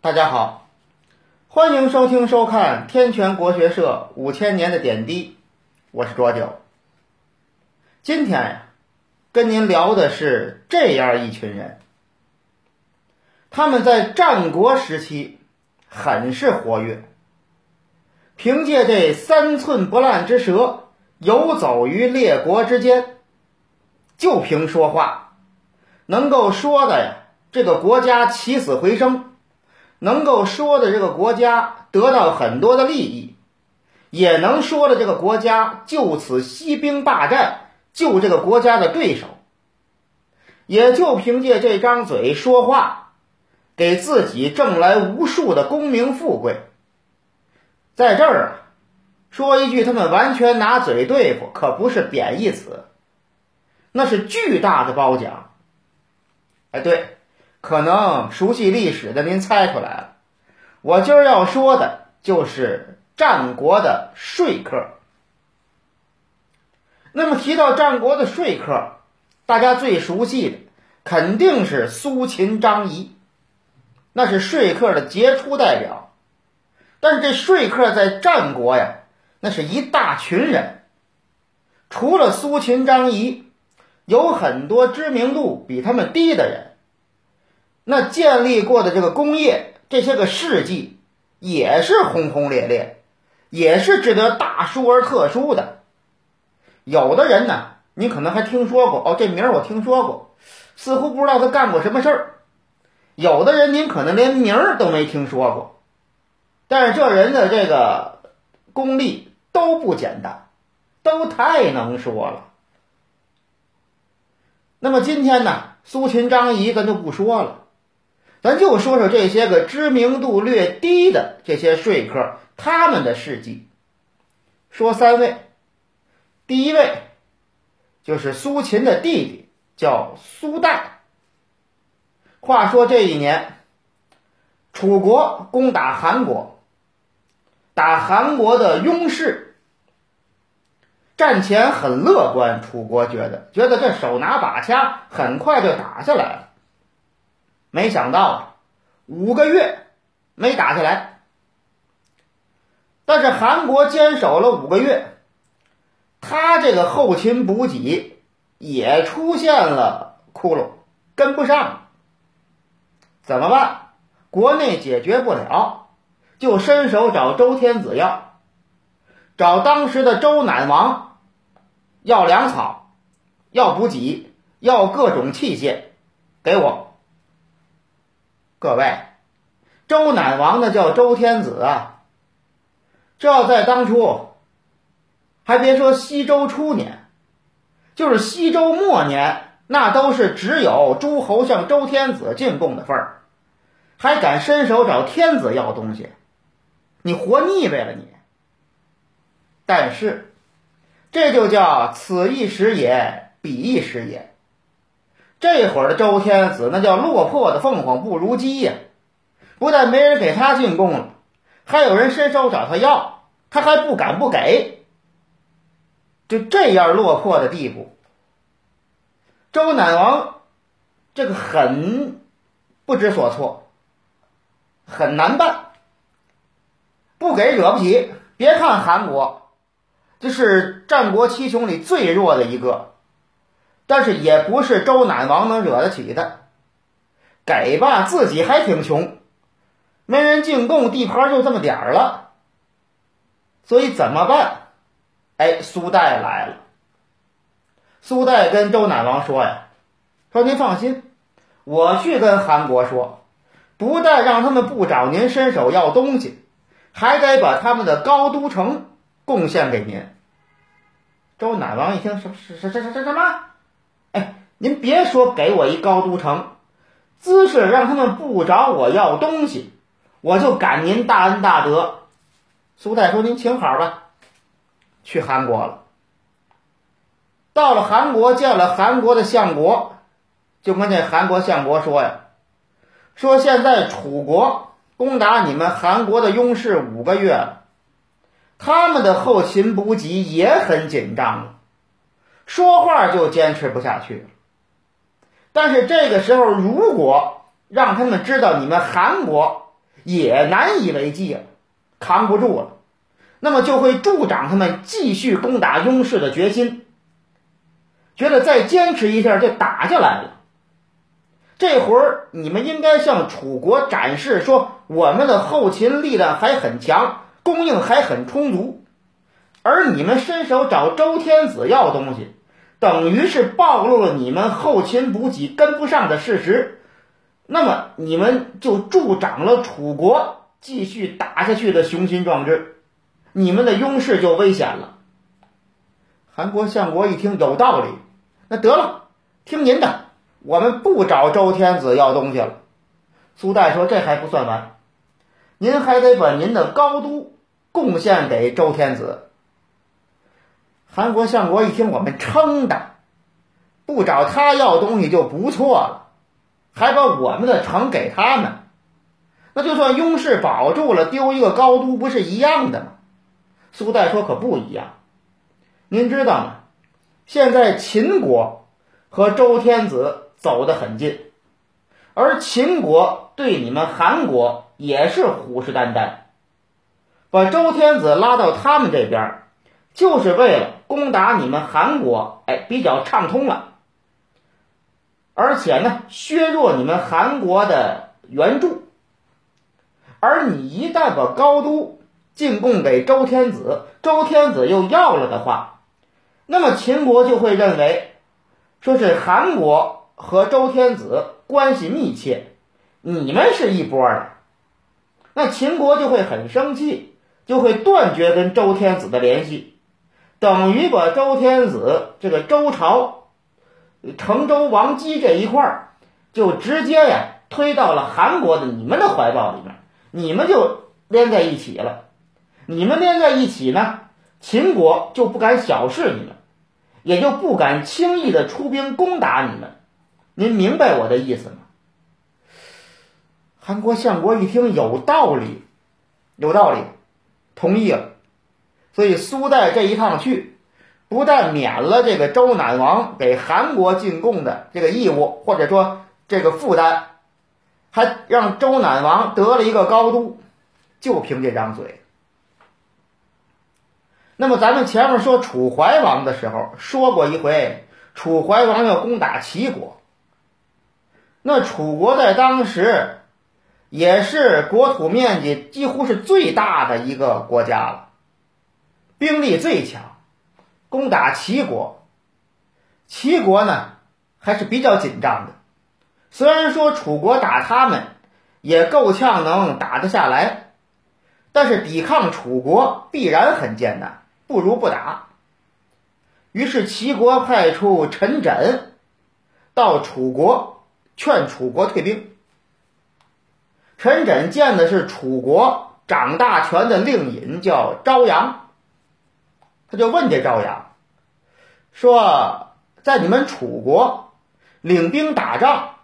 大家好，欢迎收听收看天泉国学社五千年的点滴，我是卓九。今天呀，跟您聊的是这样一群人，他们在战国时期很是活跃，凭借这三寸不烂之舌，游走于列国之间，就凭说话，能够说的呀，这个国家起死回生。能够说的这个国家得到很多的利益，也能说的这个国家就此息兵霸占，救这个国家的对手，也就凭借这张嘴说话，给自己挣来无数的功名富贵。在这儿啊，说一句他们完全拿嘴对付，可不是贬义词，那是巨大的褒奖。哎，对。可能熟悉历史的您猜出来了，我今儿要说的就是战国的说客。那么提到战国的说客，大家最熟悉的肯定是苏秦、张仪，那是说客的杰出代表。但是这说客在战国呀，那是一大群人，除了苏秦、张仪，有很多知名度比他们低的人。那建立过的这个工业，这些个事迹也是轰轰烈烈，也是值得大书而特书的。有的人呢，你可能还听说过哦，这名儿我听说过，似乎不知道他干过什么事儿。有的人您可能连名儿都没听说过，但是这人的这个功力都不简单，都太能说了。那么今天呢，苏秦、张仪咱就不说了。咱就说说这些个知名度略低的这些说客，他们的事迹。说三位，第一位就是苏秦的弟弟，叫苏代。话说这一年，楚国攻打韩国，打韩国的雍氏，战前很乐观，楚国觉得觉得这手拿把掐，很快就打下来了。没想到五个月没打下来，但是韩国坚守了五个月，他这个后勤补给也出现了窟窿，跟不上，怎么办？国内解决不了，就伸手找周天子要，找当时的周赧王要粮草，要补给，要各种器械，给我。各位，周赧王那叫周天子啊！这要在当初，还别说西周初年，就是西周末年，那都是只有诸侯向周天子进贡的份儿，还敢伸手找天子要东西，你活腻歪了你！但是，这就叫此一时也，彼一时也。这会儿的周天子那叫落魄的凤凰不如鸡呀！不但没人给他进贡了，还有人伸手找他要，他还不敢不给。就这样落魄的地步，周赧王这个很不知所措，很难办。不给惹不起，别看韩国，这是战国七雄里最弱的一个。但是也不是周赧王能惹得起的，给吧，自己还挺穷，没人进贡，地盘就这么点儿了，所以怎么办？哎，苏代来了。苏代跟周赧王说呀：“说您放心，我去跟韩国说，不但让他们不找您伸手要东西，还得把他们的高都城贡献给您。”周赧王一听，什什什什什什么？您别说给我一高都城，姿势让他们不找我要东西，我就感您大恩大德。苏代说：“您请好吧。”去韩国了。到了韩国，见了韩国的相国，就跟这韩国相国说呀：“说现在楚国攻打你们韩国的雍氏五个月了，他们的后勤补给也很紧张了，说话就坚持不下去了。”但是这个时候，如果让他们知道你们韩国也难以为继了，扛不住了，那么就会助长他们继续攻打雍氏的决心，觉得再坚持一下就打下来了。这会儿你们应该向楚国展示说，我们的后勤力量还很强，供应还很充足，而你们伸手找周天子要东西，等于是暴露了你们后勤补给跟不上的事实，那么你们就助长了楚国继续打下去的雄心壮志，你们的雍氏就危险了。韩国相国一听有道理，那得了，听您的。我们不找周天子要东西了。苏代说：“这还不算完，您还得把您的高都贡献给周天子。”韩国相国一听，我们撑的，不找他要东西就不错了，还把我们的城给他们，那就算雍氏保住了，丢一个高都不是一样的吗？苏代说：“可不一样，您知道吗？现在秦国和周天子。”走得很近，而秦国对你们韩国也是虎视眈眈，把周天子拉到他们这边，就是为了攻打你们韩国，哎，比较畅通了，而且呢，削弱你们韩国的援助。而你一旦把高都进贡给周天子，周天子又要了的话，那么秦国就会认为，说是韩国。和周天子关系密切，你们是一波的，那秦国就会很生气，就会断绝跟周天子的联系，等于把周天子这个周朝成周王姬这一块儿，就直接呀推到了韩国的你们的怀抱里面，你们就连在一起了，你们连在一起呢，秦国就不敢小视你们，也就不敢轻易的出兵攻打你们。您明白我的意思吗？韩国相国一听有道理，有道理，同意了。所以苏代这一趟去，不但免了这个周赧王给韩国进贡的这个义务，或者说这个负担，还让周赧王得了一个高都，就凭这张嘴。那么咱们前面说楚怀王的时候说过一回，楚怀王要攻打齐国。那楚国在当时也是国土面积几乎是最大的一个国家了，兵力最强，攻打齐国。齐国呢还是比较紧张的，虽然说楚国打他们也够呛能打得下来，但是抵抗楚国必然很艰难，不如不打。于是齐国派出陈轸到楚国。劝楚国退兵。陈轸见的是楚国掌大权的令尹，叫朝阳。他就问这朝阳说：“在你们楚国领兵打仗，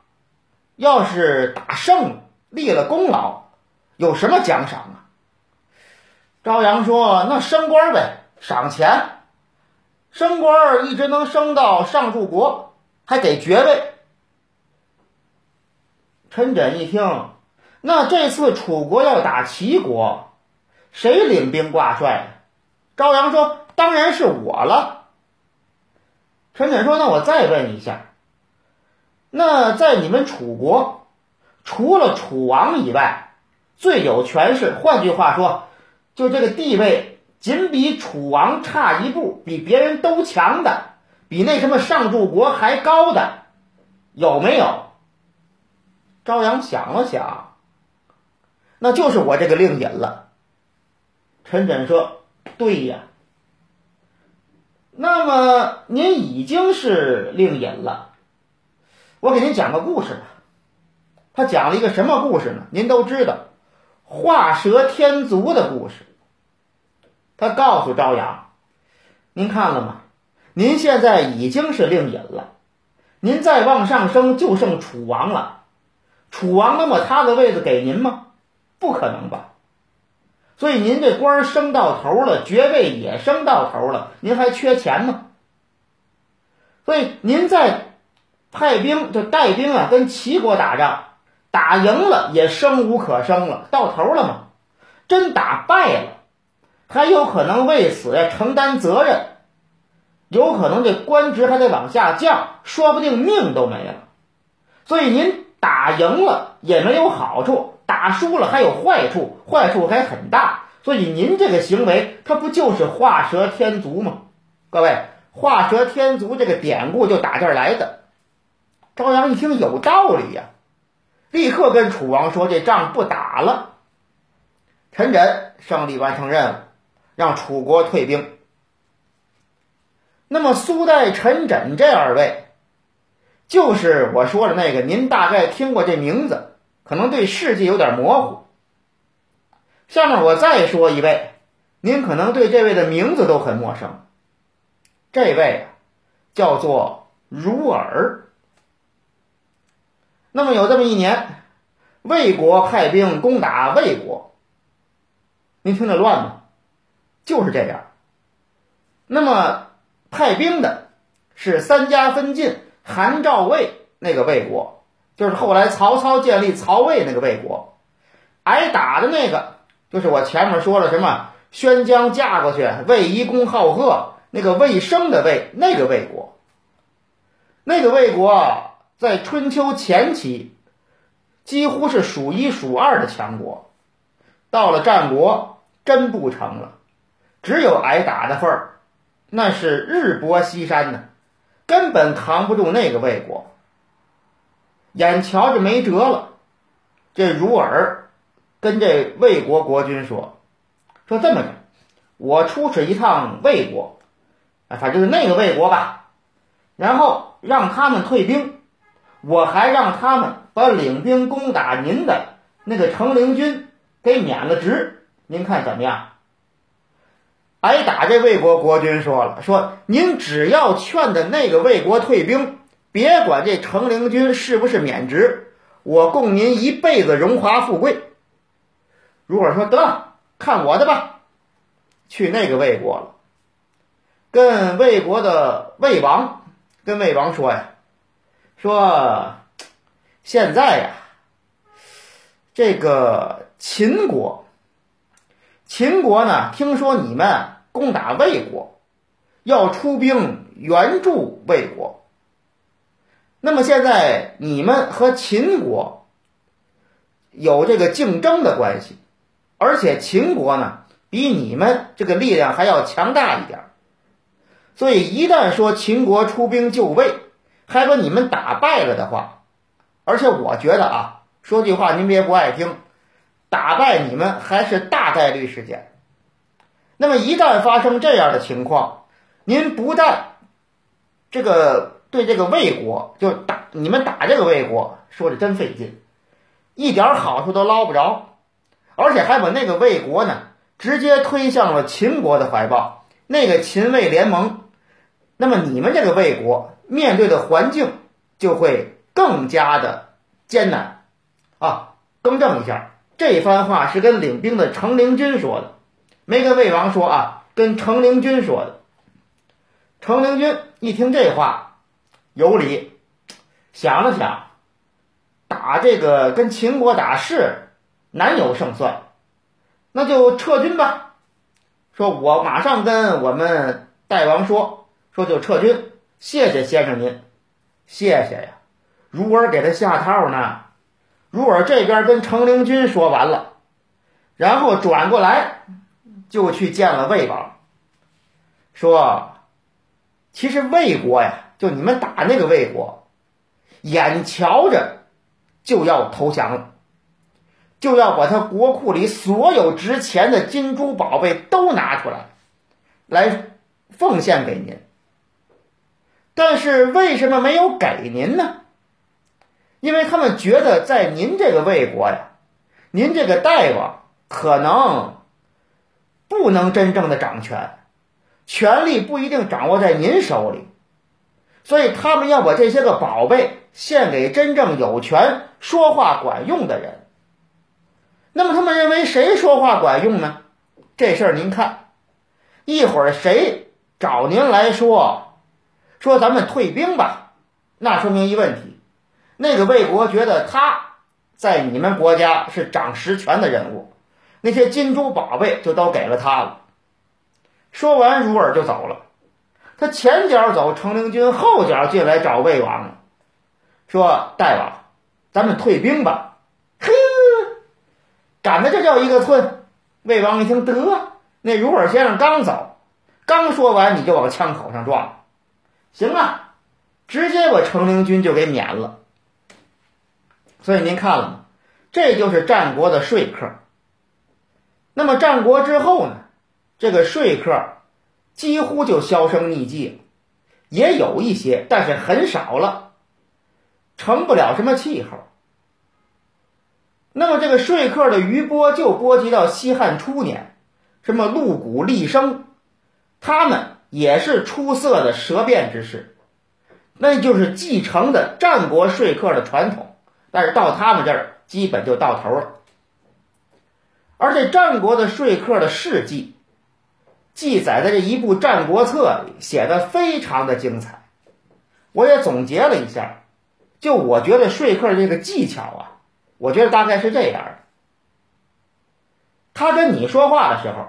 要是打胜，立了功劳，有什么奖赏啊？”朝阳说：“那升官呗，赏钱。升官一直能升到上柱国，还给爵位。”陈轸一听，那这次楚国要打齐国，谁领兵挂帅？朝阳说：“当然是我了。”陈轸说：“那我再问一下，那在你们楚国，除了楚王以外，最有权势，换句话说，就这个地位仅比楚王差一步，比别人都强的，比那什么上柱国还高的，有没有？”朝阳想了想，那就是我这个令尹了。陈轸说：“对呀，那么您已经是令尹了。我给您讲个故事吧。他讲了一个什么故事呢？您都知道，画蛇添足的故事。他告诉朝阳：‘您看了吗？您现在已经是令尹了，您再往上升就剩楚王了。’”楚王能把他的位子给您吗？不可能吧。所以您这官升到头了，爵位也升到头了，您还缺钱吗？所以您在派兵就带兵啊，跟齐国打仗，打赢了也生无可生了，到头了吗？真打败了，还有可能为此呀承担责任，有可能这官职还得往下降，说不定命都没了。所以您打赢了也没有好处，打输了还有坏处，坏处还很大。所以您这个行为，它不就是画蛇添足吗？各位，画蛇添足这个典故就打这儿来的。朝阳一听有道理呀，立刻跟楚王说：“这仗不打了。”陈轸胜利完成任务，让楚国退兵。那么苏代、陈轸这二位，就是我说的那个，您大概听过这名字，可能对事迹有点模糊。下面我再说一位，您可能对这位的名字都很陌生。这位叫做如尔。那么有这么一年，魏国派兵攻打魏国，您听着乱吗？就是这样。那么派兵的是三家分晋、韩、赵、魏那个魏国，就是后来曹操建立曹魏那个魏国，挨打的那个。就是我前面说了什么，宣姜嫁过去，魏夷公好贺，那个魏生的魏，那个魏国，那个魏国在春秋前期几乎是数一数二的强国，到了战国真不成了，只有挨打的份儿，那是日薄西山呢，根本扛不住那个魏国，眼瞧着没辙了，这如尔。跟这魏国国君说，说这么着，我出使一趟魏国，啊，反正是那个魏国吧，然后让他们退兵，我还让他们把领兵攻打您的那个成陵军给免了职，您看怎么样？挨打这魏国国君说了，说您只要劝的那个魏国退兵，别管这成陵君是不是免职，我供您一辈子荣华富贵。如果说得了，看我的吧，去那个魏国了，跟魏国的魏王，跟魏王说呀，说现在呀，这个秦国，秦国呢，听说你们攻打魏国，要出兵援助魏国，那么现在你们和秦国有这个竞争的关系。而且秦国呢，比你们这个力量还要强大一点，所以一旦说秦国出兵就位，还把你们打败了的话，而且我觉得啊，说句话您别不爱听，打败你们还是大概率事件。那么一旦发生这样的情况，您不但这个对这个魏国就打你们打这个魏国，说的真费劲，一点好处都捞不着。而且还把那个魏国呢，直接推向了秦国的怀抱，那个秦魏联盟，那么你们这个魏国面对的环境就会更加的艰难啊！更正一下，这番话是跟领兵的程灵军说的，没跟魏王说啊，跟程灵军说的。程灵军一听这话有理，想了想，打这个跟秦国打是。难有胜算，那就撤军吧。说我马上跟我们大王说，说就撤军。谢谢先生您，谢谢呀。如儿给他下套呢。如儿这边跟程陵君说完了，然后转过来就去见了魏王，说：“其实魏国呀，就你们打那个魏国，眼瞧着就要投降了。”就要把他国库里所有值钱的金珠宝贝都拿出来，来奉献给您。但是为什么没有给您呢？因为他们觉得在您这个魏国呀，您这个大王可能不能真正的掌权，权力不一定掌握在您手里，所以他们要把这些个宝贝献给真正有权、说话管用的人。那么他们认为谁说话管用呢？这事儿您看，一会儿谁找您来说，说咱们退兵吧，那说明一问题，那个魏国觉得他在你们国家是掌实权的人物，那些金珠宝贝就都给了他了。说完，如尔就走了。他前脚走，程灵军后脚进来找魏王，说：“大王，咱们退兵吧。”呵，赶的这叫一个寸。魏王一听，得，那如尔先生刚走，刚说完你就往枪口上撞，行啊，直接把程灵军就给免了。所以您看了吗？这就是战国的说客。那么战国之后呢？这个说客几乎就销声匿迹了，也有一些，但是很少了，成不了什么气候。那么这个说客的余波就波及到西汉初年，什么陆贾、厉生，他们也是出色的舌辩之士，那就是继承的战国说客的传统。但是到他们这儿，基本就到头了。而这战国的说客的事迹，记载在这一部《战国策》里，写的非常的精彩。我也总结了一下，就我觉得说客这个技巧啊。我觉得大概是这样的，他跟你说话的时候，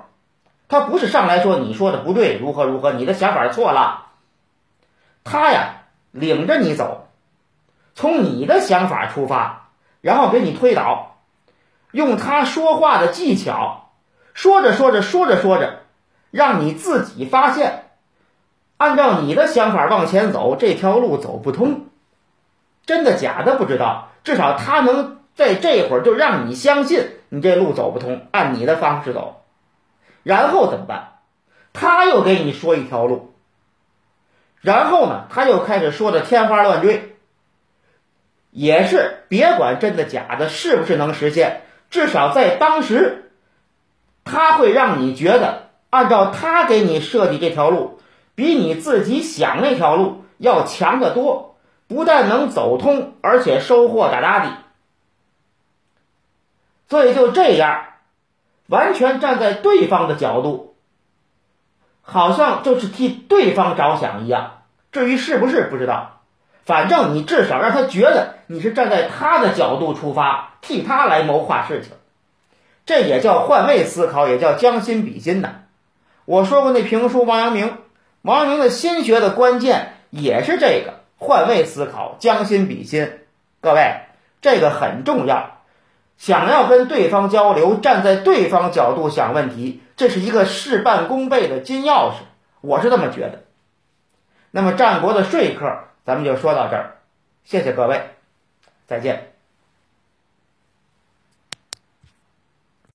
他不是上来说你说的不对，如何如何，你的想法错了。他呀，领着你走，从你的想法出发，然后给你推导，用他说话的技巧，说着说着说着说着，让你自己发现，按照你的想法往前走，这条路走不通，真的假的不知道，至少他能。在这会儿就让你相信你这路走不通，按你的方式走，然后怎么办？他又给你说一条路，然后呢，他又开始说的天花乱坠，也是别管真的假的，是不是能实现，至少在当时，他会让你觉得按照他给你设计这条路，比你自己想那条路要强得多，不但能走通，而且收获大大的。所以就这样，完全站在对方的角度，好像就是替对方着想一样。至于是不是不知道，反正你至少让他觉得你是站在他的角度出发，替他来谋划事情。这也叫换位思考，也叫将心比心呐。我说过那评书王阳明，王阳明的心学的关键也是这个换位思考、将心比心。各位，这个很重要。想要跟对方交流，站在对方角度想问题，这是一个事半功倍的金钥匙，我是这么觉得。那么战国的说客，咱们就说到这儿，谢谢各位，再见。